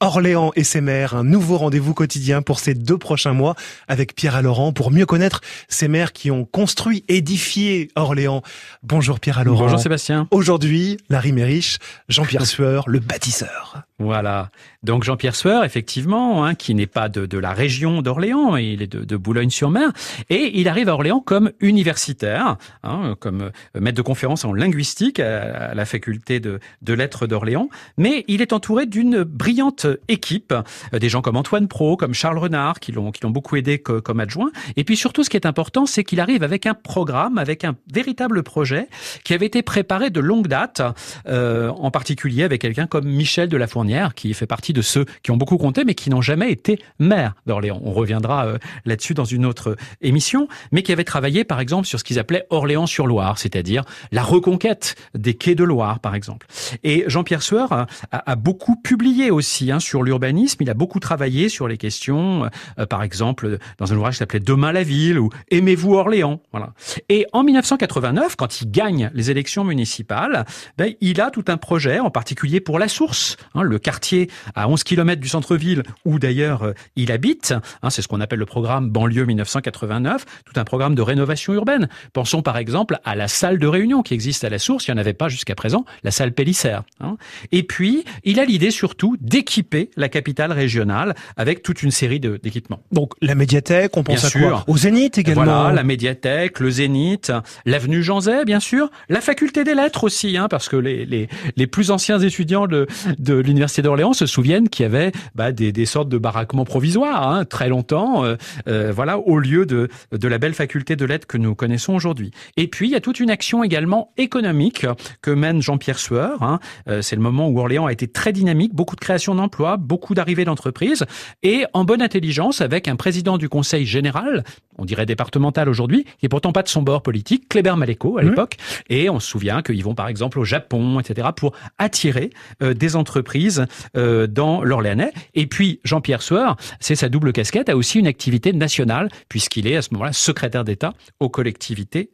Orléans et ses maires, un nouveau rendez-vous quotidien pour ces deux prochains mois avec Pierre Laurent pour mieux connaître ces maires qui ont construit, édifié Orléans. Bonjour Pierre Laurent. Bonjour Sébastien. Aujourd'hui, Larry Mérich, Jean-Pierre Sueur, le bâtisseur. Voilà. Donc Jean-Pierre Sueur, effectivement, hein, qui n'est pas de, de, la région d'Orléans, il est de, de Boulogne-sur-Mer, et il arrive à Orléans comme universitaire, hein, comme euh, maître de conférence en linguistique à, la faculté de, de lettres d'Orléans, mais il est entouré d'une brillante équipe, euh, des gens comme Antoine Pro, comme Charles Renard, qui l'ont beaucoup aidé comme adjoint, et puis surtout ce qui est important, c'est qu'il arrive avec un programme, avec un véritable projet qui avait été préparé de longue date, euh, en particulier avec quelqu'un comme Michel de la Fournière qui fait partie de ceux qui ont beaucoup compté, mais qui n'ont jamais été maire d'Orléans. On reviendra euh, là-dessus dans une autre émission, mais qui avait travaillé, par exemple, sur ce qu'ils appelaient Orléans-sur-Loire, c'est-à-dire la reconquête des quais de Loire, par exemple. Et Jean-Pierre Sueur a, a, beaucoup publié aussi hein, sur l'urbanisme. Il a beaucoup travaillé sur les questions, euh, par exemple, dans un ouvrage qui s'appelait Demain la ville ou Aimez-vous Orléans. Voilà. Et en 1989, quand il gagne les élections municipales, ben, il a tout un projet, en particulier pour la source, hein, le quartier à 11 km du centre-ville où d'ailleurs euh, il habite. Hein, c'est ce qu'on appelle le programme banlieue 1989, tout un programme de rénovation urbaine. Pensons par exemple à la salle de réunion qui existe à la source, il n'y en avait pas jusqu'à présent, la salle Pélissère. Hein. Et puis, il a l'idée surtout d'équiper la capitale régionale avec toute une série d'équipements. Donc la médiathèque, on pense à quoi Au Zénith également Voilà, la médiathèque, le Zénith, l'avenue Jean Zay, bien sûr, la faculté des lettres aussi, hein, parce que les, les, les plus anciens étudiants de, de l'université l'université d'Orléans se souviennent qu'il y avait bah, des, des, sortes de baraquements provisoires, hein, très longtemps, euh, euh, voilà, au lieu de, de la belle faculté de lettres que nous connaissons aujourd'hui. Et puis, il y a toute une action également économique que mène Jean-Pierre Sueur. Hein. Euh, c'est le moment où Orléans a été très dynamique, beaucoup de création d'emplois, beaucoup d'arrivées d'entreprises, et en bonne intelligence avec un président du Conseil général, on dirait départemental aujourd'hui, qui est pourtant pas de son bord politique, Kléber Maléco à l'époque, et on se souvient qu'ils vont par exemple au Japon, etc., pour attirer des entreprises euh, dans l'Orléanais. Et puis Jean-Pierre Sueur, c'est sa double casquette, a aussi une activité nationale puisqu'il est à ce moment-là secrétaire d'État aux collectivités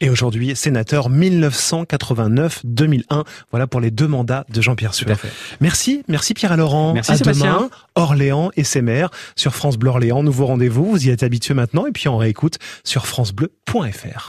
Et aujourd'hui, sénateur 1989-2001. Voilà pour les deux mandats de Jean-Pierre Sueur. Merci, merci Pierre Laurent. Merci à Demain, Orléans et ses maires sur France Bleu Orléans. Nouveau rendez-vous, vous y êtes habitué maintenant et puis on réécoute sur francebleu.fr.